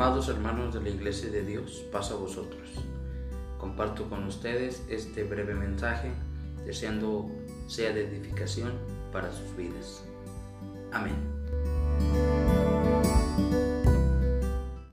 Amados hermanos de la Iglesia de Dios, pasa a vosotros. Comparto con ustedes este breve mensaje, deseando sea de edificación para sus vidas. Amén.